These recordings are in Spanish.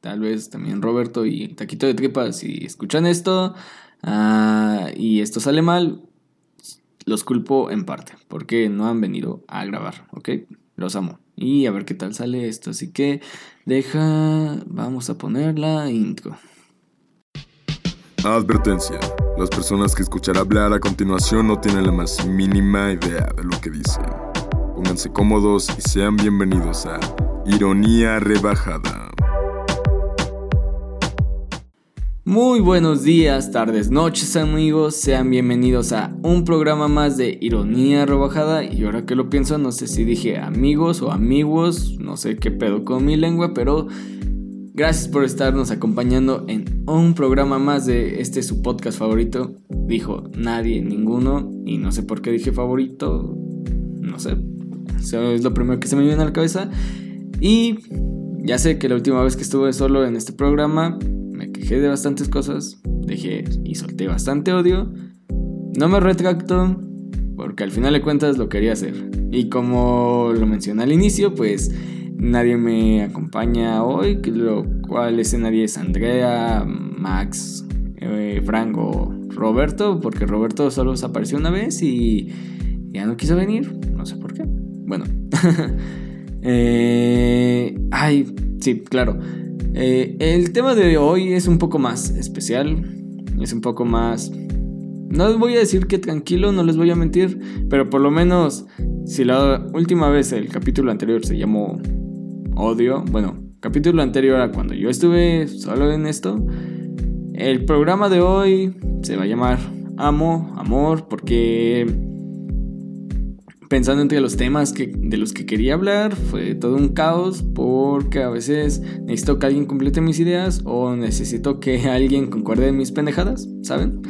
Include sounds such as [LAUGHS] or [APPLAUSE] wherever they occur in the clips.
tal vez también Roberto y Taquito de Tripas, si escuchan esto ah, y esto sale mal, los culpo en parte, porque no han venido a grabar, ¿ok? Los amo. Y a ver qué tal sale esto. Así que deja, vamos a poner la intro. Advertencia. Las personas que escuchará hablar a continuación no tienen la más mínima idea de lo que dicen. Pónganse cómodos y sean bienvenidos a Ironía Rebajada. Muy buenos días, tardes, noches amigos, sean bienvenidos a un programa más de Ironía Rebajada. Y ahora que lo pienso no sé si dije amigos o amigos, no sé qué pedo con mi lengua, pero gracias por estarnos acompañando en un programa más de este su podcast favorito. Dijo nadie, ninguno y no sé por qué dije favorito, no sé, eso es lo primero que se me viene a la cabeza. Y ya sé que la última vez que estuve solo en este programa quejé de bastantes cosas, dejé y solté bastante odio. No me retracto porque al final de cuentas lo quería hacer. Y como lo mencioné al inicio, pues nadie me acompaña hoy, lo cual ese nadie es Andrea, Max, eh, Franco, Roberto, porque Roberto solo se apareció una vez y ya no quiso venir, no sé por qué. Bueno, [LAUGHS] eh, ay, sí, claro. Eh, el tema de hoy es un poco más especial, es un poco más... No les voy a decir que tranquilo, no les voy a mentir, pero por lo menos si la última vez el capítulo anterior se llamó Odio, bueno, capítulo anterior a cuando yo estuve solo en esto, el programa de hoy se va a llamar Amo, Amor, porque pensando entre los temas que, de los que quería hablar, fue todo un caos porque a veces necesito que alguien complete mis ideas o necesito que [LAUGHS] alguien concuerde mis pendejadas, ¿saben?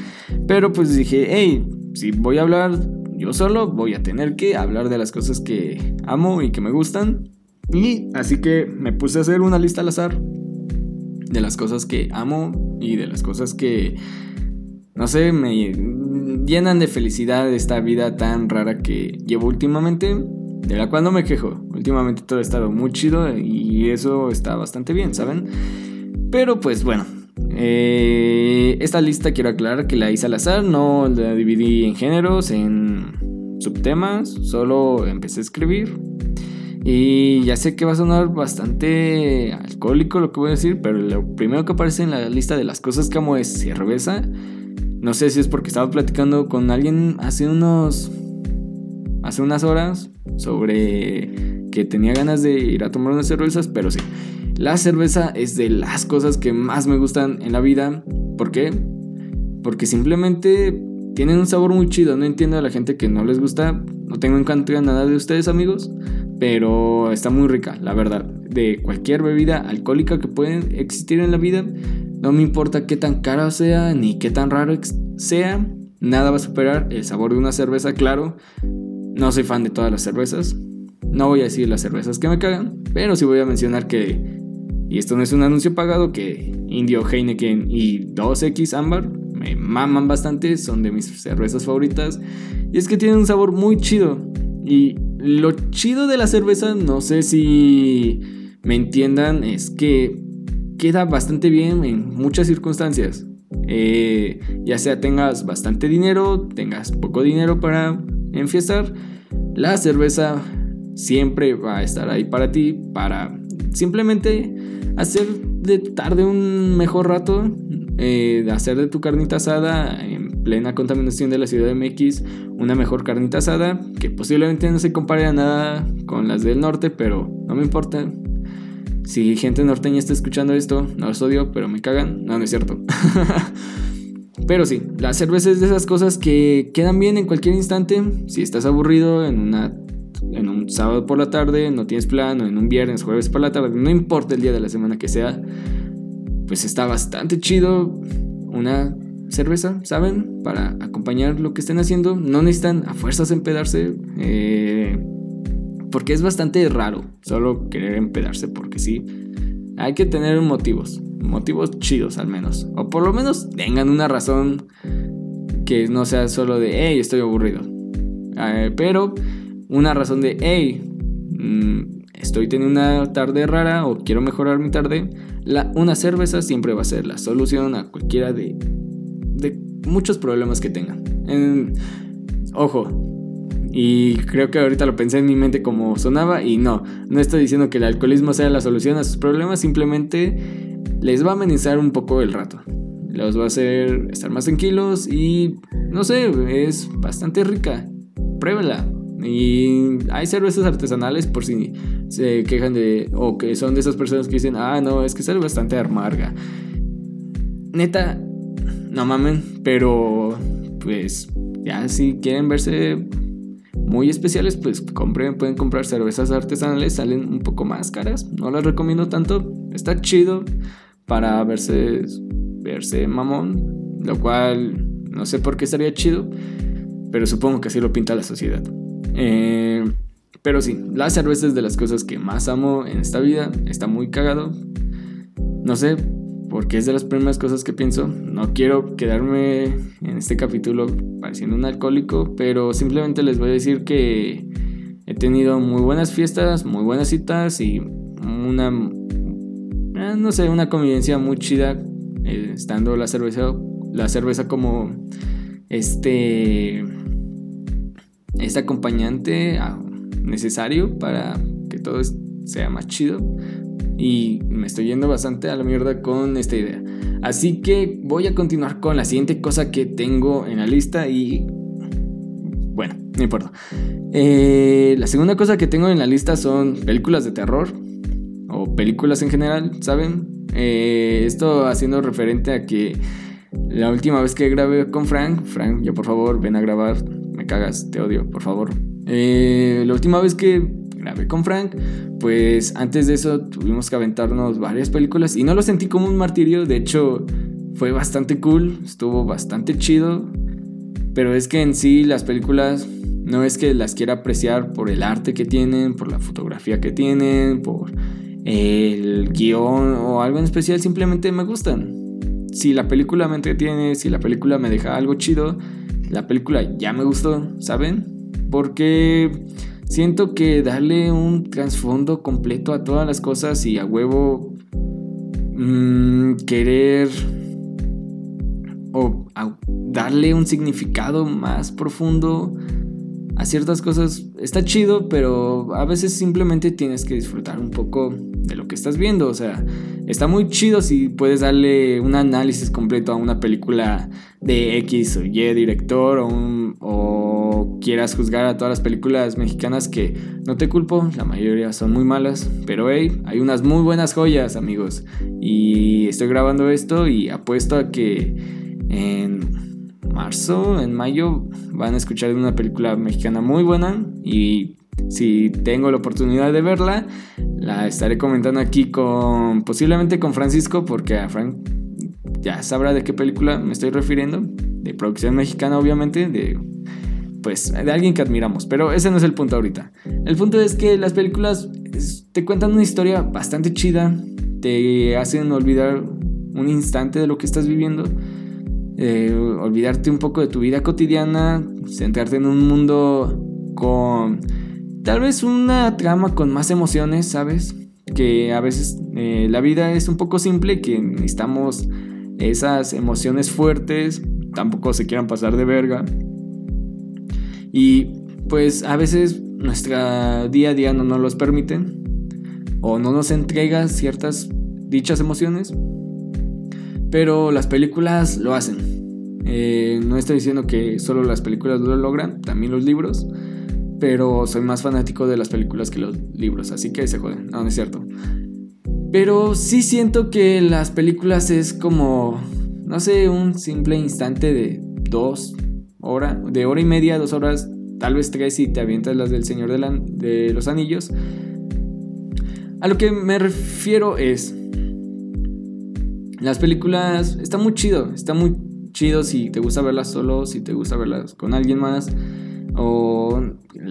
Pero pues dije, hey, si voy a hablar yo solo, voy a tener que hablar de las cosas que amo y que me gustan. Y así que me puse a hacer una lista al azar de las cosas que amo y de las cosas que, no sé, me llenan de felicidad esta vida tan rara que llevo últimamente, de la cual no me quejo. Últimamente todo ha estado muy chido y eso está bastante bien, ¿saben? Pero pues bueno, eh, esta lista quiero aclarar que la hice al azar, no la dividí en géneros, en subtemas, solo empecé a escribir. Y ya sé que va a sonar bastante alcohólico lo que voy a decir, pero lo primero que aparece en la lista de las cosas que es cerveza. No sé si es porque estaba platicando con alguien hace unos. hace unas horas sobre que tenía ganas de ir a tomar unas cervezas, pero sí. La cerveza es de las cosas que más me gustan en la vida. ¿Por qué? Porque simplemente tienen un sabor muy chido. No entiendo a la gente que no les gusta. No tengo en contra nada de ustedes, amigos. Pero está muy rica, la verdad. De cualquier bebida alcohólica que pueden existir en la vida, no me importa qué tan caro sea ni qué tan raro sea, nada va a superar el sabor de una cerveza, claro. No soy fan de todas las cervezas. No voy a decir las cervezas que me cagan, pero sí voy a mencionar que, y esto no es un anuncio pagado, que Indio, Heineken y 2X Amber me maman bastante, son de mis cervezas favoritas. Y es que tienen un sabor muy chido. Y lo chido de la cerveza, no sé si me entiendan, es que queda bastante bien en muchas circunstancias. Eh, ya sea tengas bastante dinero, tengas poco dinero para enfiestar, la cerveza siempre va a estar ahí para ti, para simplemente hacer de tarde un mejor rato, eh, hacer de tu carnita asada en plena contaminación de la ciudad de MX una mejor carnita asada, que posiblemente no se compare a nada con las del norte, pero no me importa, si gente norteña está escuchando esto, no los odio, pero me cagan. No, no es cierto. [LAUGHS] pero sí, la cerveza es de esas cosas que quedan bien en cualquier instante. Si estás aburrido en una en un sábado por la tarde, no tienes plan, o en un viernes, jueves por la tarde, no importa el día de la semana que sea, pues está bastante chido una cerveza, ¿saben? Para acompañar lo que estén haciendo. No necesitan a fuerzas empedarse. Eh, porque es bastante raro solo querer empedarse porque sí. Hay que tener motivos, motivos chidos al menos. O por lo menos tengan una razón que no sea solo de, hey, estoy aburrido. Eh, pero una razón de, hey, mm, estoy teniendo una tarde rara o quiero mejorar mi tarde. una cerveza siempre va a ser la solución a cualquiera de, de muchos problemas que tengan. ojo, y creo que ahorita lo pensé en mi mente como sonaba y no, no estoy diciendo que el alcoholismo sea la solución a sus problemas, simplemente les va a amenizar un poco el rato. Los va a hacer estar más tranquilos y no sé, es bastante rica. Pruébela. Y hay cervezas artesanales por si se quejan de o que son de esas personas que dicen, "Ah, no, es que es bastante amarga." Neta, no mamen, pero pues ya si quieren verse muy especiales, pues compren, pueden comprar cervezas artesanales, salen un poco más caras, no las recomiendo tanto, está chido para verse, verse mamón, lo cual no sé por qué estaría chido, pero supongo que así lo pinta la sociedad. Eh, pero sí, la cerveza es de las cosas que más amo en esta vida, está muy cagado, no sé, porque es de las primeras cosas que pienso. No quiero quedarme en este capítulo pareciendo un alcohólico, pero simplemente les voy a decir que he tenido muy buenas fiestas, muy buenas citas y una, eh, no sé, una convivencia muy chida eh, estando la cerveza, la cerveza como este, este acompañante ah, necesario para que todo sea más chido y me estoy yendo bastante a la mierda con esta idea. Así que voy a continuar con la siguiente cosa que tengo en la lista y... Bueno, no importa. Eh, la segunda cosa que tengo en la lista son películas de terror o películas en general, ¿saben? Eh, esto haciendo referente a que la última vez que grabé con Frank, Frank, ya por favor, ven a grabar, me cagas, te odio, por favor. Eh, la última vez que grabé con Frank, pues antes de eso tuvimos que aventarnos varias películas y no lo sentí como un martirio, de hecho fue bastante cool, estuvo bastante chido, pero es que en sí las películas no es que las quiera apreciar por el arte que tienen, por la fotografía que tienen, por el guion o algo en especial, simplemente me gustan. Si la película me entretiene, si la película me deja algo chido, la película ya me gustó, ¿saben? Porque Siento que darle un trasfondo completo a todas las cosas y a huevo mm, querer o darle un significado más profundo a ciertas cosas está chido, pero a veces simplemente tienes que disfrutar un poco de lo que estás viendo. O sea, está muy chido si puedes darle un análisis completo a una película de X o Y director o, quieras juzgar a todas las películas mexicanas que no te culpo, la mayoría son muy malas, pero hey, hay unas muy buenas joyas, amigos. Y estoy grabando esto y apuesto a que en marzo, en mayo, van a escuchar una película mexicana muy buena y si tengo la oportunidad de verla, la estaré comentando aquí con posiblemente con Francisco porque a Frank ya sabrá de qué película me estoy refiriendo, de producción mexicana obviamente, de pues de alguien que admiramos, pero ese no es el punto ahorita. El punto es que las películas te cuentan una historia bastante chida, te hacen olvidar un instante de lo que estás viviendo eh, olvidarte un poco de tu vida cotidiana, centrarte en un mundo con tal vez una trama con más emociones, ¿sabes? Que a veces eh, la vida es un poco simple, que necesitamos esas emociones fuertes, tampoco se quieran pasar de verga. Y pues a veces nuestra día a día no nos los permiten o no nos entrega ciertas dichas emociones pero las películas lo hacen. Eh, no estoy diciendo que solo las películas lo logran, también los libros. Pero soy más fanático de las películas que los libros, así que se joden. No, no es cierto. Pero sí siento que las películas es como, no sé, un simple instante de dos horas, de hora y media, dos horas, tal vez tres si te avientas las del Señor de, de los Anillos. A lo que me refiero es, las películas está muy chido, está muy chido si te gusta verlas solo, si te gusta verlas con alguien más, o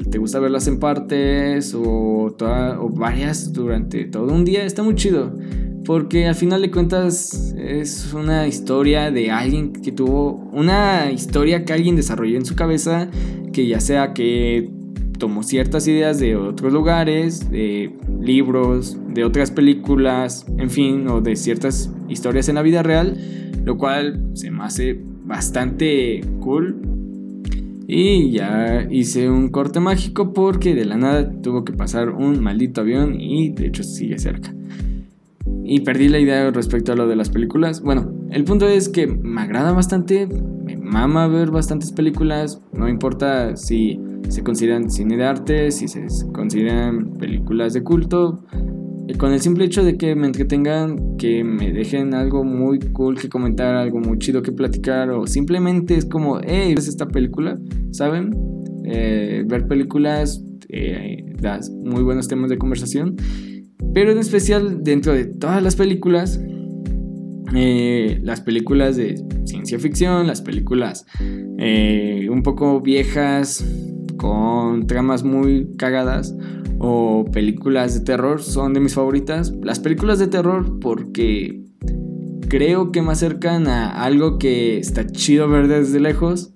te gusta verlas en partes, o, o varias durante todo un día, está muy chido. Porque al final de cuentas es una historia de alguien que tuvo una historia que alguien desarrolló en su cabeza, que ya sea que tomó ciertas ideas de otros lugares, libros, de otras películas, en fin, o de ciertas historias en la vida real, lo cual se me hace bastante cool. Y ya hice un corte mágico porque de la nada tuvo que pasar un maldito avión y de hecho sigue cerca. Y perdí la idea respecto a lo de las películas. Bueno, el punto es que me agrada bastante, me mama ver bastantes películas, no importa si se consideran cine de arte, si se consideran películas de culto, con el simple hecho de que me entretengan, que me dejen algo muy cool que comentar, algo muy chido que platicar, o simplemente es como, hey, ¿ves esta película? ¿Saben? Eh, ver películas eh, muy buenos temas de conversación, pero en especial dentro de todas las películas, eh, las películas de ciencia ficción, las películas un poco viejas, con tramas muy cagadas, o películas de terror son de mis favoritas. Las películas de terror porque creo que me acercan a algo que está chido ver desde lejos,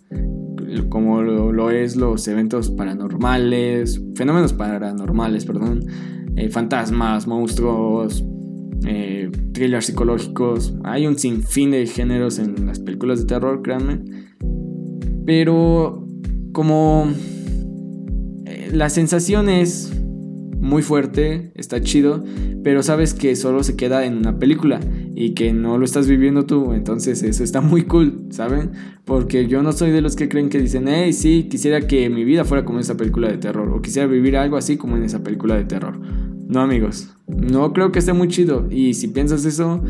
como lo, es los eventos paranormales, fenómenos paranormales, perdón, eh, fantasmas, monstruos, eh, thrillers psicológicos. Hay un sinfín de géneros en las películas de terror, créanme. Pero como la sensación es muy fuerte, está chido, pero sabes que solo se queda en una película y que no lo estás viviendo tú, entonces eso está muy cool, ¿saben? Porque yo no soy de los que creen que dicen, hey, sí, quisiera que mi vida fuera como esa película de terror, o quisiera vivir algo así como en esa película de terror. No, amigos, no creo que esté muy chido, y si piensas eso,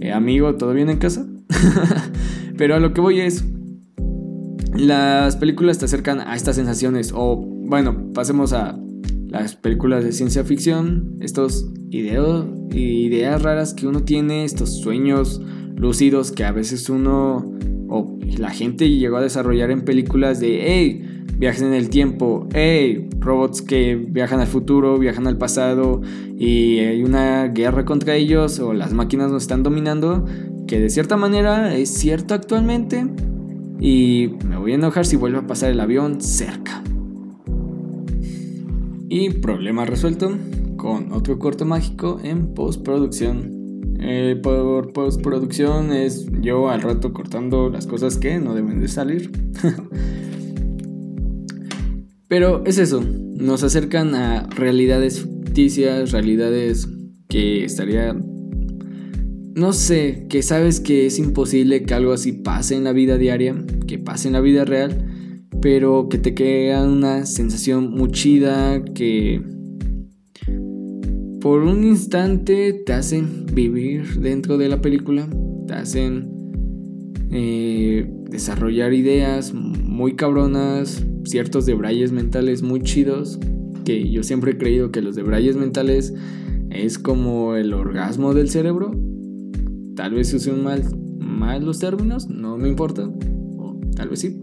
eh, amigo, ¿todo bien en casa? [LAUGHS] pero a lo que voy es, las películas te acercan a estas sensaciones, o bueno, pasemos a las películas de ciencia ficción, estos ideas raras que uno tiene, estos sueños lúcidos que a veces uno o la gente llegó a desarrollar en películas de, hey, viajes en el tiempo, hey, robots que viajan al futuro, viajan al pasado y hay una guerra contra ellos o las máquinas nos están dominando, que de cierta manera es cierto actualmente y me voy a enojar si vuelve a pasar el avión cerca. Y problema resuelto con otro corte mágico en postproducción. Eh, por postproducción es yo al rato cortando las cosas que no deben de salir. [LAUGHS] Pero es eso, nos acercan a realidades ficticias, realidades que estaría... No sé, que sabes que es imposible que algo así pase en la vida diaria, que pase en la vida real pero que te crea una sensación muy chida que por un instante te hacen vivir dentro de la película, te hacen eh, desarrollar ideas muy cabronas, ciertos debrayes mentales muy chidos, que yo siempre he creído que los debrayes mentales es como el orgasmo del cerebro. Tal vez use mal, mal los términos, no me importa, o tal vez sí.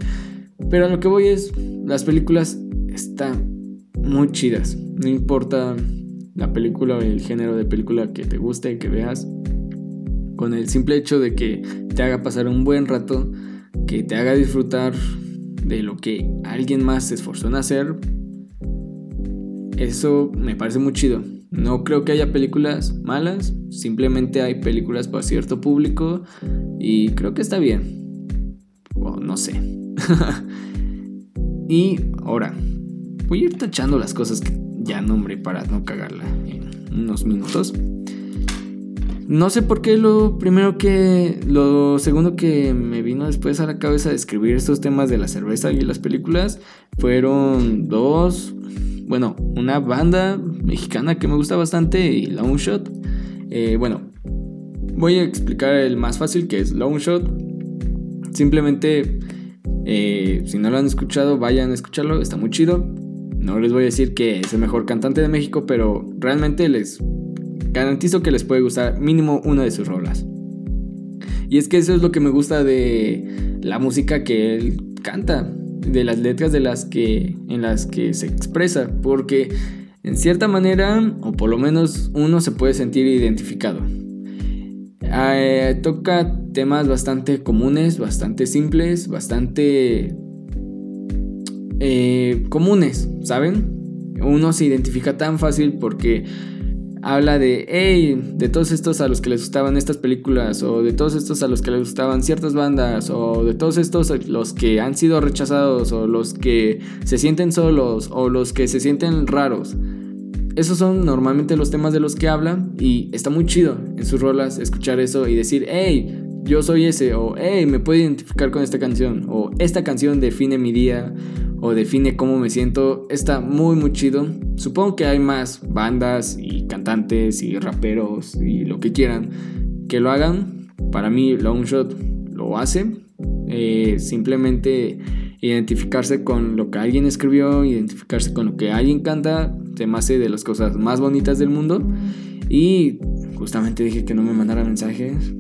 Pero lo que voy es, las películas están muy chidas. No importa la película o el género de película que te guste, que veas. Con el simple hecho de que te haga pasar un buen rato, que te haga disfrutar de lo que alguien más se esforzó en hacer, eso me parece muy chido. No creo que haya películas malas, simplemente hay películas para cierto público y creo que está bien. O no sé. [LAUGHS] y ahora, voy a ir tachando las cosas que ya nombré para no cagarla en unos minutos. No sé por qué lo primero que. Lo segundo que me vino después a la cabeza de escribir estos temas de la cerveza y las películas fueron dos. Bueno, una banda mexicana que me gusta bastante y Long Shot. Eh, bueno, voy a explicar el más fácil que es Long Shot. Simplemente eh, si no lo han escuchado, vayan a escucharlo, está muy chido. No les voy a decir que es el mejor cantante de México, pero realmente les garantizo que les puede gustar mínimo una de sus rolas. Y es que eso es lo que me gusta de la música que él canta, de las letras de las que en las que se expresa, porque en cierta manera, o por lo menos uno se puede sentir identificado. Eh, toca temas bastante comunes, bastante simples, bastante eh, comunes, ¿saben? uno se identifica tan fácil porque habla de, hey, de todos estos a los que les gustaban estas películas, o de todos estos a los que les gustaban ciertas bandas, o de todos estos los que han sido rechazados, o los que se sienten solos, o los que se sienten raros. Esos son normalmente los temas de los que habla y está muy chido en sus rolas escuchar eso y decir, hey, yo soy ese, o hey, me puedo identificar con esta canción, o esta canción define mi día, o define cómo me siento, está muy muy chido. Supongo que hay más bandas y cantantes y raperos y lo que quieran que lo hagan. Para mí Longshot lo hace. Eh, simplemente identificarse con lo que alguien escribió, identificarse con lo que alguien canta, se me hace de las cosas más bonitas del mundo. Y justamente dije que no me mandara mensajes.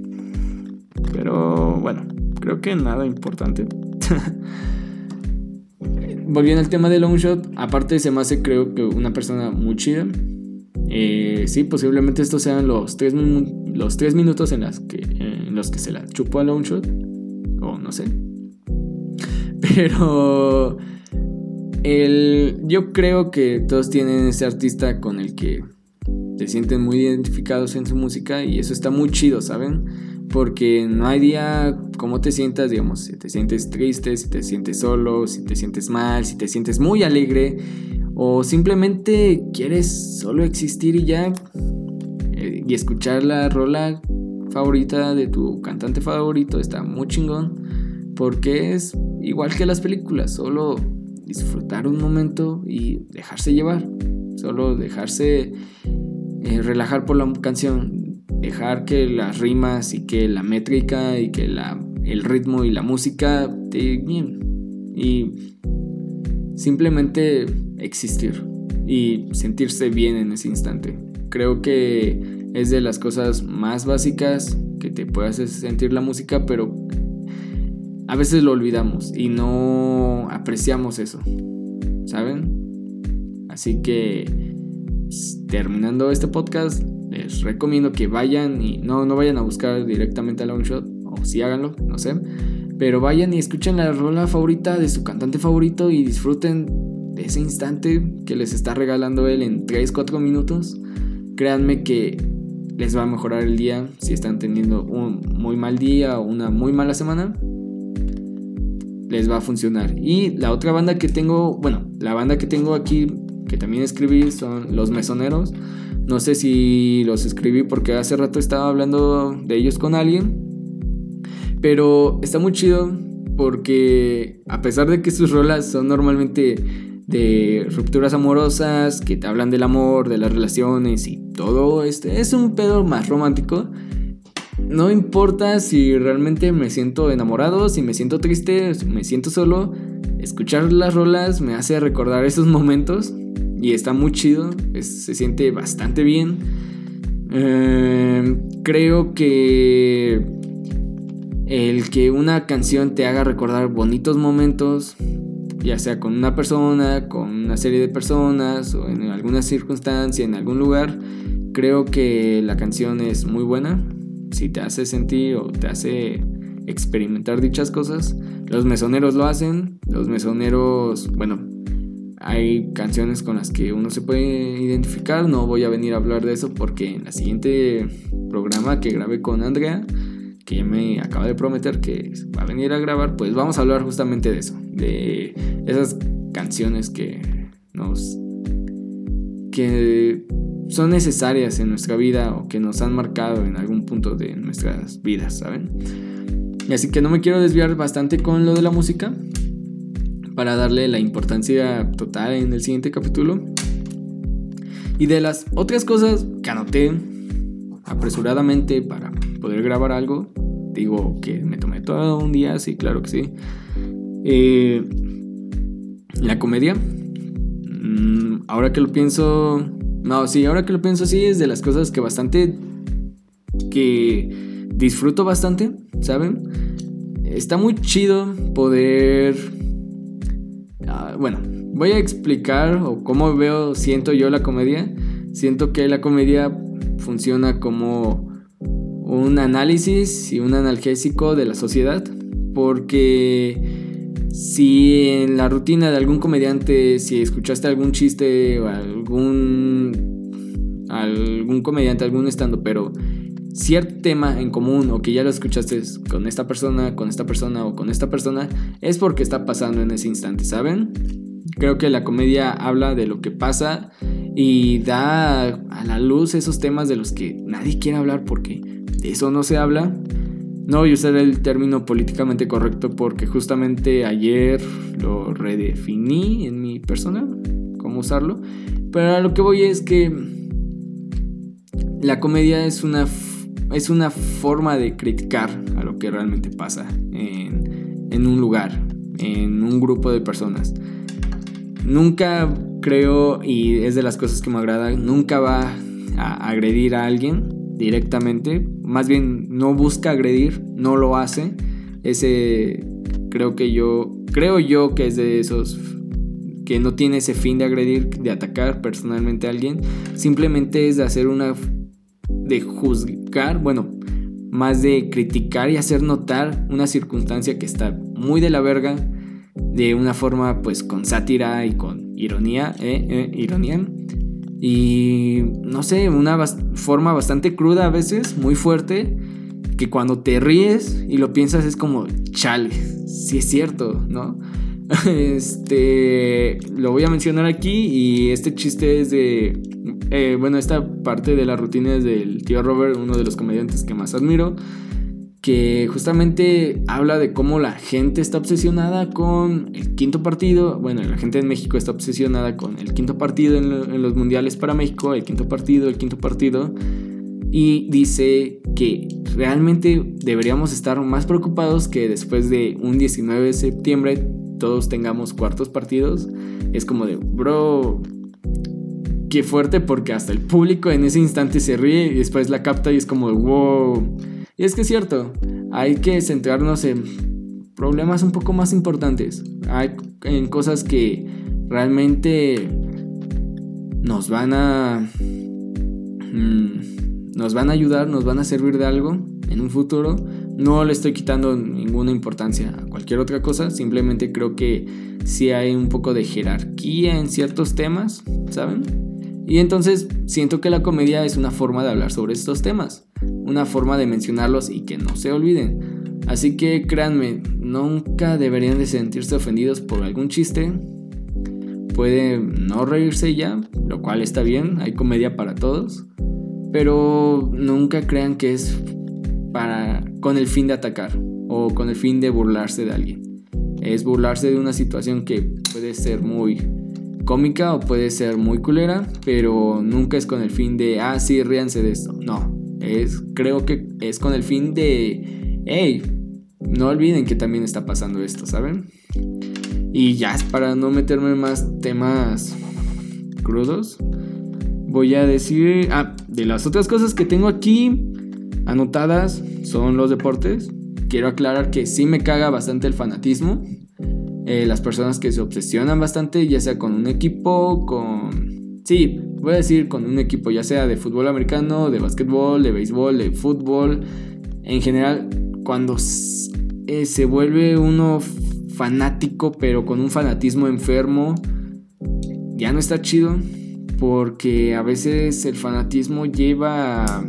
Pero bueno, creo que nada importante. [LAUGHS] volviendo al tema de Longshot, aparte se me hace creo que una persona muy chida. Eh, sí, posiblemente estos sean los tres, los tres minutos en, las que, en los que se la chupó a Longshot. O no sé. [LAUGHS] Pero el, yo creo que todos tienen ese artista con el que se sienten muy identificados en su música y eso está muy chido, ¿saben? porque no hay día como te sientas, digamos, si te sientes triste, si te sientes solo, si te sientes mal, si te sientes muy alegre o simplemente quieres solo existir y ya eh, y escuchar la rola favorita de tu cantante favorito está muy chingón porque es igual que las películas, solo disfrutar un momento y dejarse llevar, solo dejarse eh, relajar por la canción, dejar que las rimas y que la métrica y que la, el ritmo y la música te bien y simplemente existir y sentirse bien en ese instante. Creo que es de las cosas más básicas que te puede hacer sentir la música, pero a veces lo olvidamos y no apreciamos eso, ¿saben? Así que terminando este podcast, les recomiendo que vayan y no, no vayan a buscar directamente a Longshot, o si háganlo, no sé, pero vayan y escuchen la rola favorita de su cantante favorito y disfruten de ese instante que les está regalando él en 3-4 minutos. Créanme que les va a mejorar el día si están teniendo un muy mal día o una muy mala semana. Les va a funcionar. Y la otra banda que tengo, bueno, la banda que tengo aquí que también escribí son Los Mesoneros. No sé si los escribí porque hace rato estaba hablando de ellos con alguien. Pero está muy chido porque a pesar de que sus rolas son normalmente de rupturas amorosas, que te hablan del amor, de las relaciones y todo este, es un pedo más romántico. No importa si realmente me siento enamorado, si me siento triste, si me siento solo, escuchar las rolas me hace recordar esos momentos y está muy chido, se siente bastante bien. Em, creo que el que una canción te haga recordar bonitos momentos, ya sea con una persona, con una serie de personas o en alguna circunstancia, en algún lugar, creo que la canción es muy buena. Si te hace sentir o te hace experimentar dichas cosas, los mesoneros lo hacen. Los mesoneros, bueno, hay canciones con las que uno se puede identificar. No voy a venir a hablar de eso porque en la siguiente programa que grabé con Andrea, que ya me acaba de prometer que va a venir a grabar, pues vamos a hablar justamente de eso, de esas canciones que nos que son necesarias en nuestra vida o que nos han marcado en algún punto de nuestras vidas, ¿saben? Así que no me quiero desviar bastante con lo de la música, para darle la importancia total en el siguiente capítulo. Y de las otras cosas que anoté apresuradamente para poder grabar algo, digo que me tomé todo un día, sí, claro que sí. Eh, la comedia, mm, ahora que lo pienso, no, sí, ahora que lo pienso, sí, es de las cosas que bastante, que disfruto bastante, ¿saben? Está muy chido poder bueno, voy a explicar o cómo veo, siento yo la comedia. Siento que la comedia funciona como un análisis y un analgésico de la sociedad porque si en la rutina de algún comediante, si escuchaste algún chiste o algún, algún comediante, algún estando, pero cierto tema en común o que ya lo escuchaste con esta persona, con esta persona o con esta persona, es porque está pasando en ese instante, ¿saben? Creo que la comedia habla de lo que pasa y da a la luz esos temas de los que nadie quiere hablar porque de eso no se habla. No voy a usar el término políticamente correcto porque justamente ayer lo redefiní en mi persona, cómo usarlo. Pero a lo que voy es que la comedia es una, es una forma de criticar a lo que realmente pasa en, en un lugar, en un grupo de personas. Nunca creo, y es de las cosas que me agradan, nunca va a agredir a alguien directamente, más bien no busca agredir, no lo hace. Ese creo que yo creo yo que es de esos que no tiene ese fin de agredir, de atacar personalmente a alguien, simplemente es de hacer una de juzgar, bueno, más de criticar y hacer notar una circunstancia que está muy de la verga de una forma pues con sátira y con ironía, ¿eh? ¿Eh? ironía y no sé, una forma bastante cruda a veces, muy fuerte, que cuando te ríes y lo piensas es como, chale, si es cierto, ¿no? [LAUGHS] Este, lo voy a mencionar aquí y este chiste es de, eh, bueno, esta parte de la rutina es del tío Robert, uno de los comediantes que más admiro que justamente habla de cómo la gente está obsesionada con el quinto partido, bueno, la gente en México está obsesionada con el quinto partido en, los mundiales para México, el quinto partido, el quinto partido, y dice que realmente deberíamos estar más preocupados que después de un 19 de septiembre todos tengamos cuartos partidos. Es como de, bro, qué fuerte porque hasta el público en ese instante se ríe y después la capta y es como, wow y es que es cierto, hay que centrarnos en problemas un poco más importantes, hay, en cosas que realmente nos van a mm, nos van a ayudar, nos van a servir de algo en un futuro. No le estoy quitando ninguna importancia a cualquier otra cosa, simplemente creo que sí hay un poco de jerarquía en ciertos temas, ¿saben? Y entonces siento que la comedia es una forma de hablar sobre estos temas una forma de mencionarlos y que no se olviden. Así que créanme, nunca deberían de sentirse ofendidos por algún chiste. Puede no reírse ya, lo cual está bien, hay comedia para todos. Pero nunca crean que es para con el fin de atacar o con el fin de burlarse de alguien. Es burlarse de una situación que puede ser muy cómica o puede ser muy culera, pero nunca es con el fin de, ah, sí, ríanse de esto. No, es, creo que es con el fin de, hey, no olviden que también está pasando esto, ¿saben? Y ya para no meterme más temas crudos, voy a decir, ah, de las otras cosas que tengo aquí anotadas son los deportes. Quiero aclarar que sí me caga bastante el fanatismo. Eh, las personas que se obsesionan bastante, ya sea con un equipo, con... Sí, voy a decir con un equipo, ya sea de fútbol americano, de básquetbol, de béisbol, de fútbol, en general, cuando eh, se vuelve uno fanático, pero con un fanatismo enfermo, ya no está chido, porque a veces el fanatismo lleva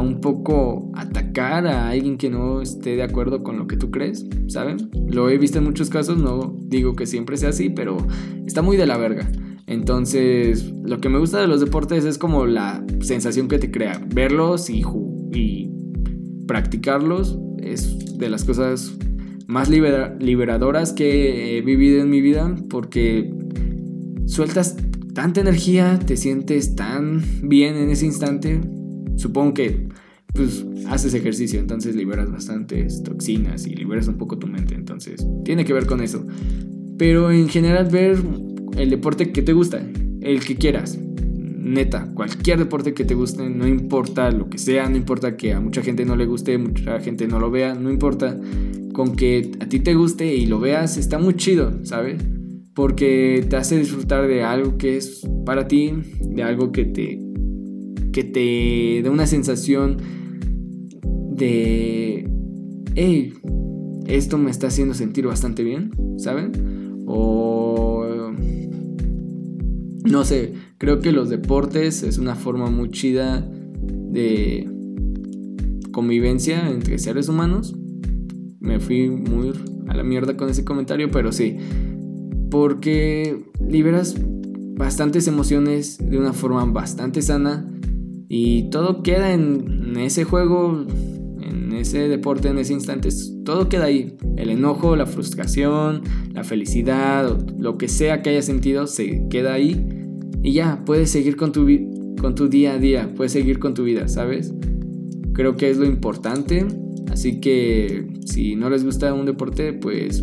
un poco atacar a alguien que no esté de acuerdo con lo que tú crees, ¿saben? Lo he visto en muchos casos, no digo que siempre sea así, pero está muy de la verga. Entonces, lo que me gusta de los deportes es como la sensación que te crea. Verlos y, y practicarlos es de las cosas más liberadoras que he vivido en mi vida porque sueltas tanta energía, te sientes tan bien en ese instante. Supongo que pues haces ejercicio, entonces liberas bastantes toxinas y liberas un poco tu mente, entonces tiene que ver con eso. Pero en general ver el deporte que te gusta, el que quieras. Neta, cualquier deporte que te guste, no importa lo que sea, no importa que a mucha gente no le guste, mucha gente no lo vea, no importa. Con que a ti te guste y lo veas, está muy chido, ¿sabes? Porque te hace disfrutar de algo que es para ti, de algo que te que te da una sensación de hey, esto me está haciendo sentir bastante bien, ¿saben? O no sé, creo que los deportes es una forma muy chida de convivencia entre seres humanos. Me fui muy a la mierda con ese comentario, pero sí. Porque liberas bastantes emociones de una forma bastante sana y todo queda en, ese juego, en ese deporte, en ese instante. Todo queda ahí. El enojo, la frustración, la felicidad, lo que sea que hayas sentido, se queda ahí. Y ya, puedes seguir con tu, con tu día a día, puedes seguir con tu vida, ¿sabes? Creo que es lo importante. Así que si no les gusta un deporte, pues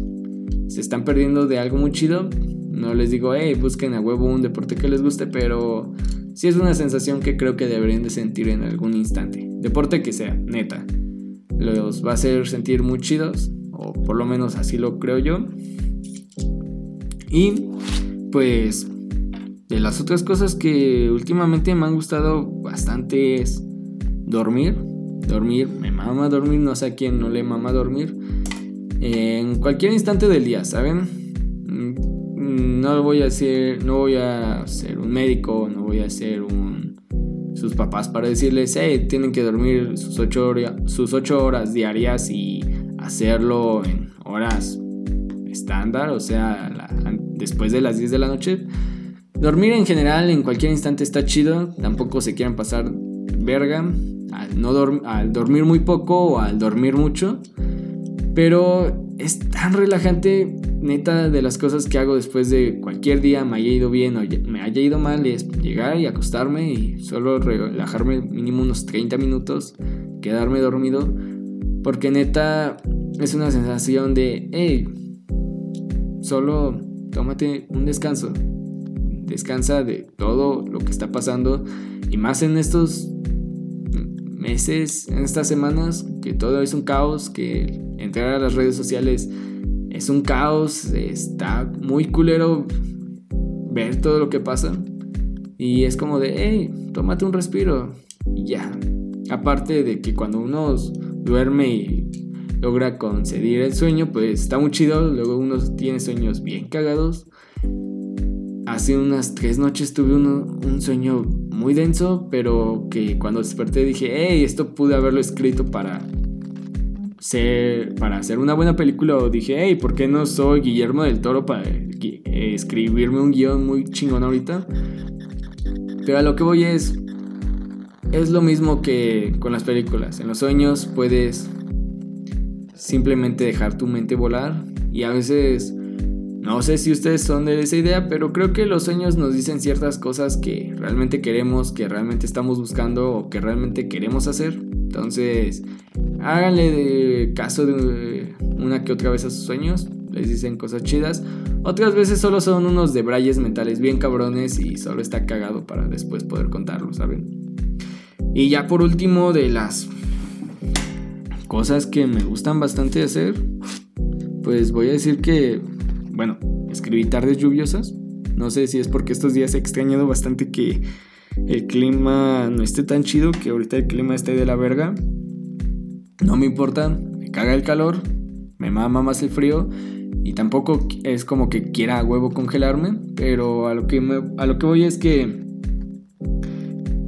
se están perdiendo de algo muy chido. No les digo, hey, busquen a huevo un deporte que les guste, pero sí es una sensación que creo que deberían de sentir en algún instante. Deporte que sea, neta. Los va a hacer sentir muy chidos, o por lo menos así lo creo yo. Y pues de las otras cosas que últimamente me han gustado bastante es dormir. Dormir, me mama dormir, no sé a quién no le mama dormir. En cualquier instante del día, ¿saben? No voy a ser, no voy a ser un médico, no voy a ser un sus papás para decirles, hey, tienen que dormir sus ocho, sus horas diarias y hacerlo en horas estándar, o sea, después de las 10 de la noche. Dormir en general en cualquier instante está chido, tampoco se quieran pasar verga al, no al dormir muy poco o al dormir mucho, pero es tan relajante neta de las cosas que hago después de cualquier día me haya ido bien o me haya ido mal es llegar y acostarme y solo relajarme mínimo unos 30 minutos, quedarme dormido, porque neta es una sensación de, hey, solo tómate un descanso, descansa de todo lo que está pasando y más en estos meses, en estas semanas, que todo es un caos, que entrar a las redes sociales es un caos, está muy culero ver todo lo que pasa. Y es como de, hey, tómate un respiro. Y ya. Aparte de que cuando uno duerme y logra conceder el sueño, pues está muy chido. Luego uno tiene sueños bien cagados. Hace unas tres noches tuve un sueño muy denso, pero que cuando desperté dije, hey, esto pude haberlo escrito para para hacer una buena película dije, hey, ¿por qué no soy Guillermo del Toro para escribirme un guion muy chingón ahorita? Pero a lo que voy es, es lo mismo que con las películas. En los sueños puedes simplemente dejar tu mente volar y a veces, no sé si ustedes son de esa idea, pero creo que los sueños nos dicen ciertas cosas que realmente queremos, que realmente estamos buscando o que realmente queremos hacer. Entonces, háganle caso de una que otra vez a sus sueños, les dicen cosas chidas. Otras veces solo son unos debrayes mentales bien cabrones y solo está cagado para después poder contarlo, ¿saben? Y ya por último, de las cosas que me gustan bastante hacer, pues voy a decir que, bueno, escribí tardes lluviosas. No sé si es porque estos días he extrañado bastante que el clima no esté tan chido, que ahorita el clima esté de la verga. No me importa, me caga el calor, me mama más el frío y tampoco es como que quiera a huevo congelarme, pero a lo que, a lo que voy es que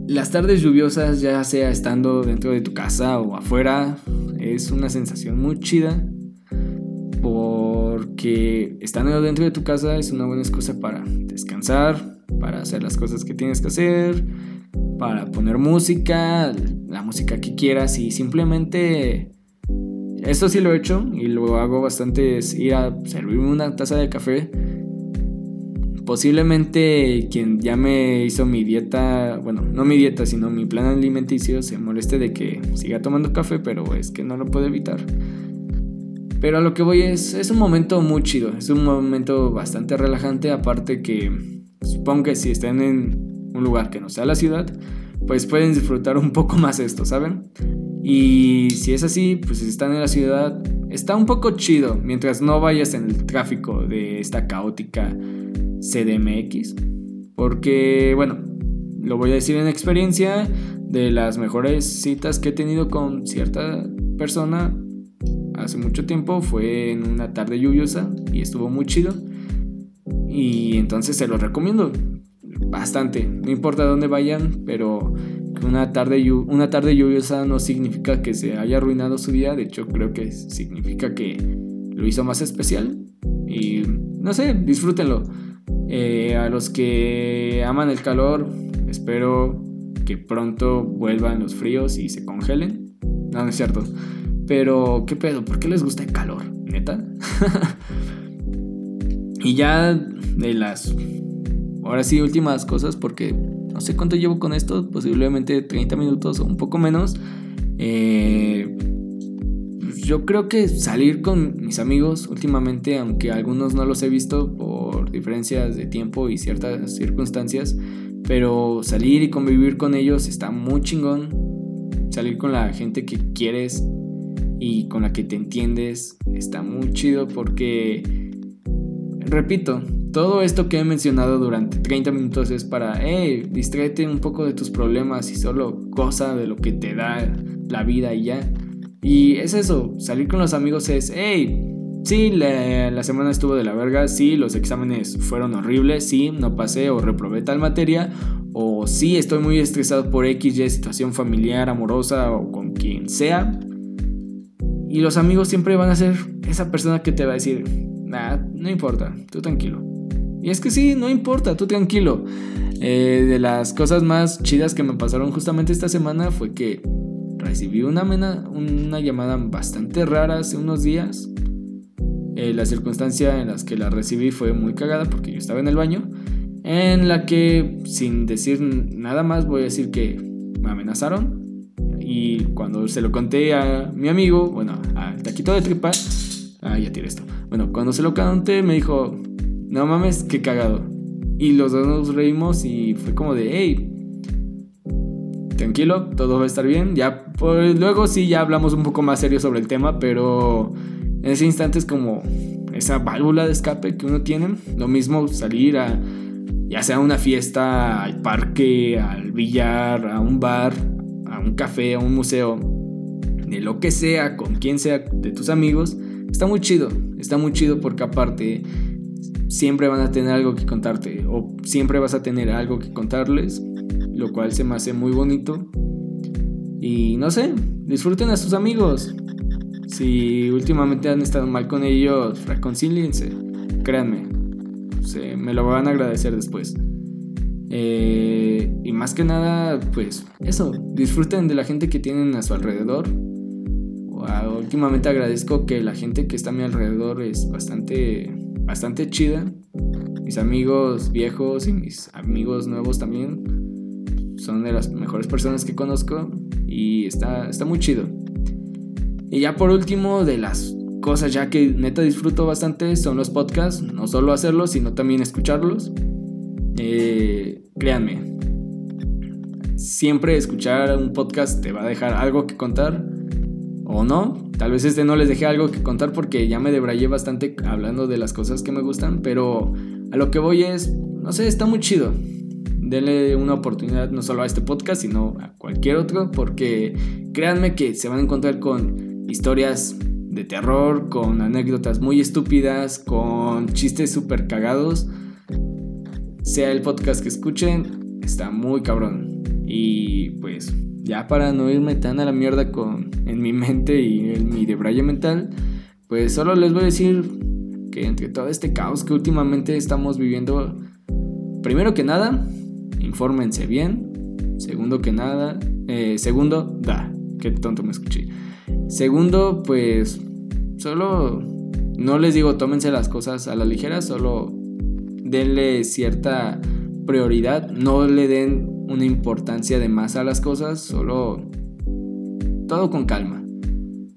las tardes lluviosas, ya sea estando dentro de tu casa o afuera, es una sensación muy chida porque estando dentro de tu casa es una buena excusa para descansar, para hacer las cosas que tienes que hacer, para poner música, la música que quieras y simplemente... Esto sí lo he hecho y lo hago bastante es ir a servirme una taza de café. Posiblemente quien ya me hizo mi dieta, bueno, no mi dieta, sino mi plan alimenticio, se moleste de que siga tomando café, pero es que no lo puedo evitar. Pero a lo que voy es, es un momento muy chido, es un momento bastante relajante, aparte que supongo que si están en un lugar que no sea la ciudad, pues pueden disfrutar un poco [LAUGHS] más esto, ¿saben? Y si es así, pues si están en la ciudad, está un poco chido mientras no vayas en el tráfico de esta caótica CDMX. Porque, bueno, lo voy a decir en experiencia, de las mejores citas que he tenido con cierta persona hace mucho tiempo, fue en una tarde lluviosa y estuvo muy chido. Y entonces se los recomiendo bastante. No importa dónde vayan, pero una tarde, una tarde lluviosa no significa que se haya arruinado su día. De hecho, creo que significa que lo hizo más especial. Y no sé, disfrútenlo. Eh, a los que aman el calor, espero que pronto vuelvan los fríos y se congelen. No, no es cierto. Pero, ¿qué pedo? ¿Por qué les gusta el calor? ¿Neta? [LAUGHS] y ya de las... Ahora sí, últimas cosas, porque no sé cuánto llevo con esto, posiblemente 30 minutos o un poco menos. Eh, yo creo que salir con mis amigos últimamente, aunque algunos no los he visto por diferencias de tiempo y ciertas circunstancias, pero salir y convivir con ellos está muy chingón. Salir con la gente que quieres y con la que te entiendes está muy chido porque, repito, todo esto que he mencionado durante 30 minutos es para, hey, distráete un poco de tus problemas y solo goza de lo que te da la vida y ya. Y es eso, salir con los amigos es, hey, sí, la, semana estuvo de la verga, sí, los exámenes fueron horribles, sí, no pasé o reprobé tal materia, o sí, estoy muy estresado por X, Y situación familiar, amorosa o con quien sea. Y los amigos siempre van a ser esa persona que te va a decir, nada, no importa, tú tranquilo. Y es que sí, no importa, tú tranquilo. Eh, de las cosas más chidas que me pasaron justamente esta semana fue que recibí una, una llamada bastante rara hace unos días. Eh, la circunstancia en las que la recibí fue muy cagada porque yo estaba en el baño. En la que, sin decir nada más, voy a decir que me amenazaron. Y cuando se lo conté a mi amigo, bueno, al taquito de tripa, ah, ya tiré esto. Bueno, cuando se lo conté, me dijo, no mames, qué cagado. Y los dos nos reímos y fue como de, hey, tranquilo, todo va a estar bien. Ya, pues luego sí, ya hablamos un poco más serio sobre el tema, pero en ese instante es como esa válvula de escape que uno tiene. Lo mismo salir a, ya sea a una fiesta, al parque, al billar, a un bar, a un café, a un museo, de lo que sea, con quien sea, de tus amigos. Está muy chido, está muy chido porque aparte siempre van a tener algo que contarte o siempre vas a tener algo que contarles, lo cual se me hace muy bonito. Y no sé, disfruten a sus amigos. Si últimamente han estado mal con ellos, reconcíliense, créanme, se, me lo van a agradecer después. Eh, y más que nada, pues eso, disfruten de la gente que tienen a su alrededor. Últimamente agradezco que la gente que está a mi alrededor es bastante bastante chida. Mis amigos viejos y mis amigos nuevos también son de las mejores personas que conozco y está, está muy chido. Y ya por último, de las cosas ya que neta disfruto bastante son los podcasts, no solo hacerlos, sino también escucharlos. Eh, créanme, siempre escuchar un podcast te va a dejar algo que contar o no. Tal vez este no les dejé algo que contar porque ya me debrayé bastante hablando de las cosas que me gustan, pero a lo que voy es, no sé, está muy chido. Denle una oportunidad no solo a este podcast, sino a cualquier otro, porque créanme que se van a encontrar con historias de terror, con anécdotas muy estúpidas, con chistes súper cagados. Sea el podcast que escuchen, está muy cabrón. Y pues ya para no irme tan a la mierda con, en mi mente y en mi debraye mental, pues solo les voy a decir que entre todo este caos que últimamente estamos viviendo, primero que nada, infórmense bien. Segundo que nada, eh, segundo, da, qué tonto me escuché. Segundo, pues solo no les digo tómense las cosas a la ligera, solo denle cierta prioridad, no le den una importancia de más a las cosas, solo todo con calma.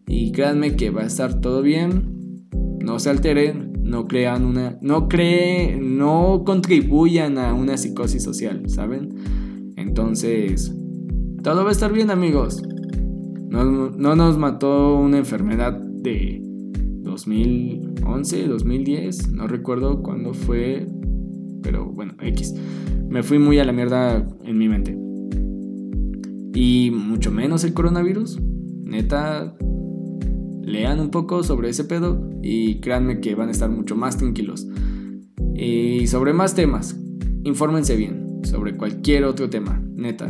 Y créanme que va a estar todo bien. No se alteren, no crean una no creen, no contribuyan a una psicosis social, ¿saben? Entonces, todo va a estar bien, amigos. No, no nos mató una enfermedad de 2011, 2010, no recuerdo cuándo fue, pero bueno, X me fui muy a la mierda en mi mente. Y mucho menos el coronavirus. Neta, lean un poco sobre ese pedo y créanme que van a estar mucho más tranquilos. Y sobre más temas, infórmense bien sobre cualquier otro tema, neta.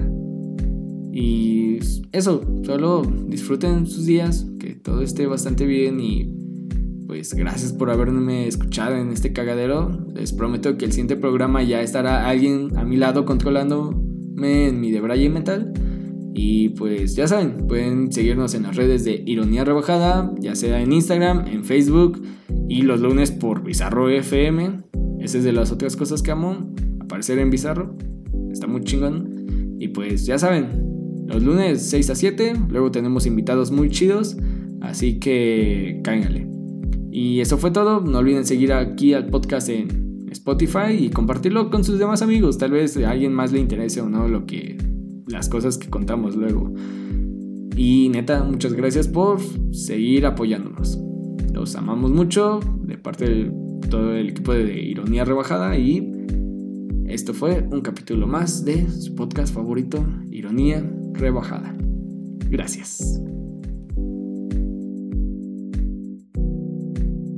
Y eso, solo disfruten sus días, que todo esté bastante bien y pues gracias por haberme escuchado en este cagadero. Les prometo que el siguiente programa ya estará alguien a mi lado controlándome en mi debraye mental. Y pues ya saben, pueden seguirnos en las redes de Ironía Rebajada, ya sea en Instagram, en Facebook y los lunes por Bizarro FM. Esa es de las otras cosas que amo, aparecer en Bizarro. Está muy chingón. Y pues ya saben, los lunes 6 a 7, luego tenemos invitados muy chidos, así que cángale. Y eso fue todo. No olviden seguir aquí al podcast en Spotify y compartirlo con sus demás amigos. Tal vez a alguien más le interese o no lo que las cosas que contamos luego. Y neta, muchas gracias por seguir apoyándonos. Los amamos mucho de parte de todo el equipo de Ironía Rebajada y esto fue un capítulo más de su podcast favorito, Ironía Rebajada. Gracias.